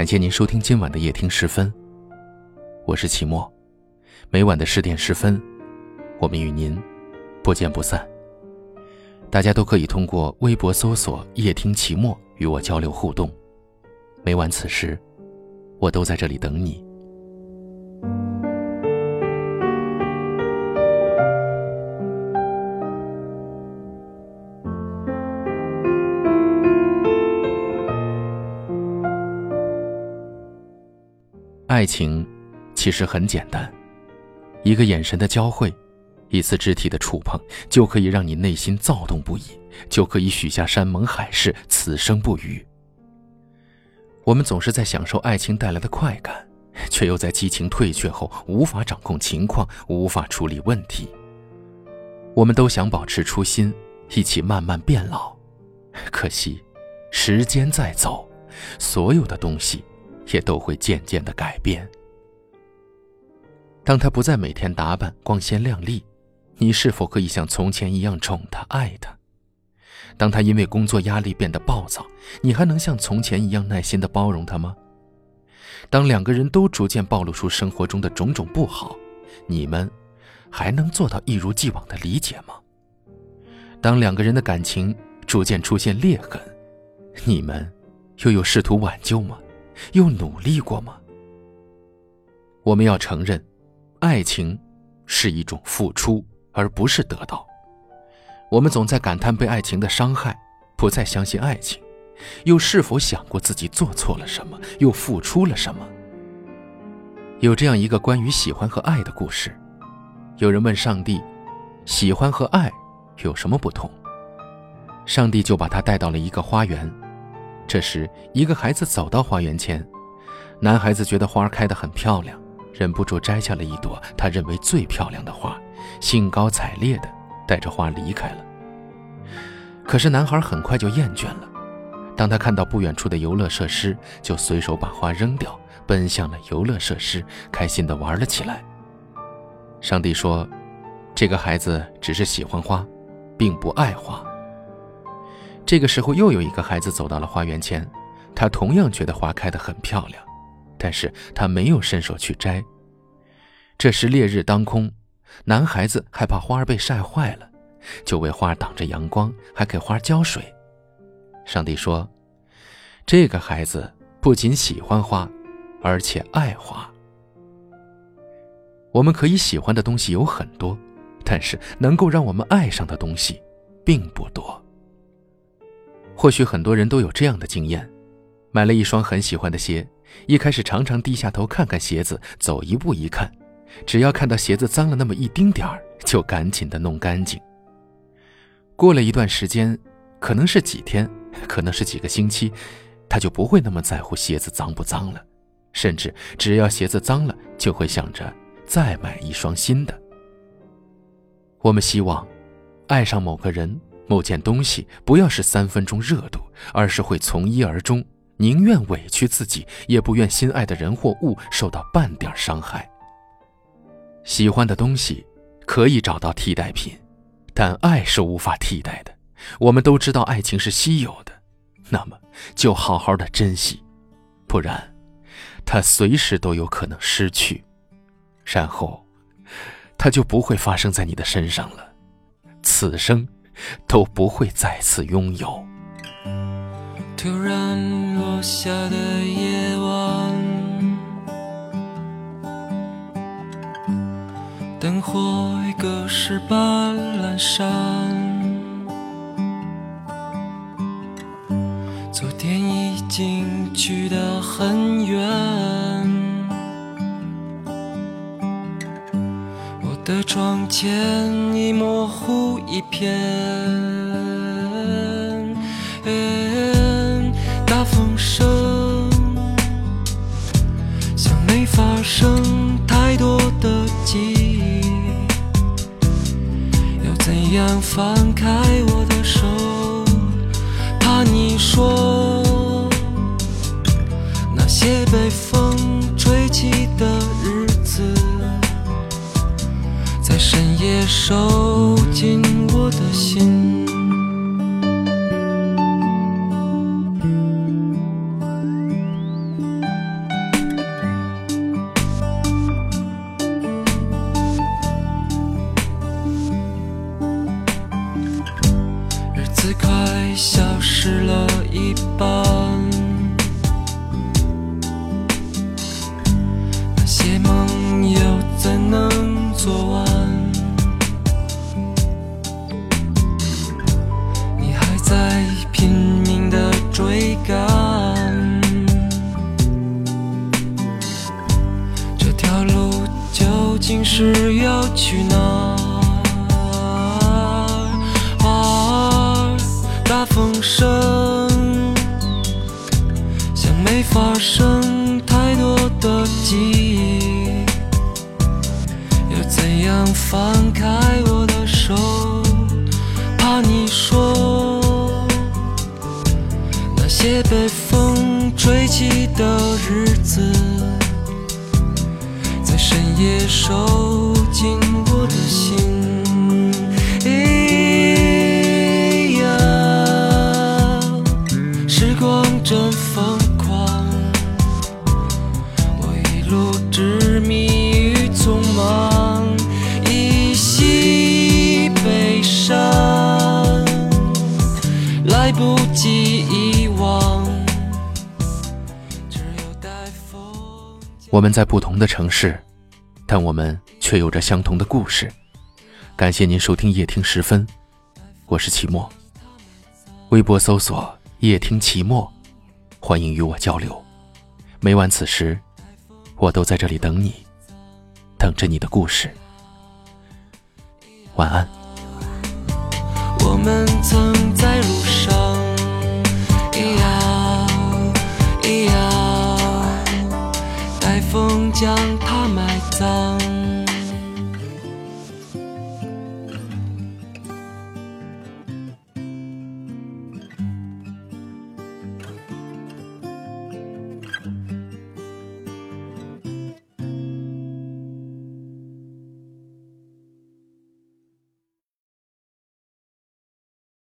感谢您收听今晚的夜听十分，我是齐墨。每晚的十点十分，我们与您不见不散。大家都可以通过微博搜索“夜听齐墨”与我交流互动。每晚此时，我都在这里等你。爱情其实很简单，一个眼神的交汇，一次肢体的触碰，就可以让你内心躁动不已，就可以许下山盟海誓，此生不渝。我们总是在享受爱情带来的快感，却又在激情退却后无法掌控情况，无法处理问题。我们都想保持初心，一起慢慢变老，可惜，时间在走，所有的东西。也都会渐渐的改变。当他不再每天打扮光鲜亮丽，你是否可以像从前一样宠他、爱他？当他因为工作压力变得暴躁，你还能像从前一样耐心的包容他吗？当两个人都逐渐暴露出生活中的种种不好，你们还能做到一如既往的理解吗？当两个人的感情逐渐出现裂痕，你们又有试图挽救吗？又努力过吗？我们要承认，爱情是一种付出，而不是得到。我们总在感叹被爱情的伤害，不再相信爱情，又是否想过自己做错了什么，又付出了什么？有这样一个关于喜欢和爱的故事。有人问上帝：“喜欢和爱有什么不同？”上帝就把他带到了一个花园。这时，一个孩子走到花园前，男孩子觉得花开得很漂亮，忍不住摘下了一朵他认为最漂亮的花，兴高采烈地带着花离开了。可是男孩很快就厌倦了，当他看到不远处的游乐设施，就随手把花扔掉，奔向了游乐设施，开心地玩了起来。上帝说：“这个孩子只是喜欢花，并不爱花。”这个时候，又有一个孩子走到了花园前，他同样觉得花开得很漂亮，但是他没有伸手去摘。这时烈日当空，男孩子害怕花儿被晒坏了，就为花挡着阳光，还给花浇水。上帝说：“这个孩子不仅喜欢花，而且爱花。”我们可以喜欢的东西有很多，但是能够让我们爱上的东西并不多。或许很多人都有这样的经验：买了一双很喜欢的鞋，一开始常常低下头看看鞋子，走一步一看，只要看到鞋子脏了那么一丁点儿，就赶紧的弄干净。过了一段时间，可能是几天，可能是几个星期，他就不会那么在乎鞋子脏不脏了，甚至只要鞋子脏了，就会想着再买一双新的。我们希望爱上某个人。某件东西不要是三分钟热度，而是会从一而终，宁愿委屈自己，也不愿心爱的人或物受到半点伤害。喜欢的东西可以找到替代品，但爱是无法替代的。我们都知道爱情是稀有的，那么就好好的珍惜，不然，它随时都有可能失去，然后，它就不会发生在你的身上了，此生。都不会再次拥有。突然落下的夜晚，灯火已隔世般阑珊，昨天已经去得很远。的窗前已模糊一片，大风声像没发生太多的记忆，要怎样放开我的手？怕你说那些被风吹起的深夜收紧我的心。日子快消失了一半那些梦知要去哪儿？大风声像没发生太多的记忆，要怎样放开我的手？怕你说那些被风吹起的日子。也收紧我的心，哎呀，时光真疯狂，我一路执迷于匆忙，一袭悲伤，来不及遗忘。我们在不同的城市。但我们却有着相同的故事。感谢您收听夜听十分，我是齐墨。微博搜索“夜听齐墨”，欢迎与我交流。每晚此时，我都在这里等你，等着你的故事。晚安。我们曾在路上，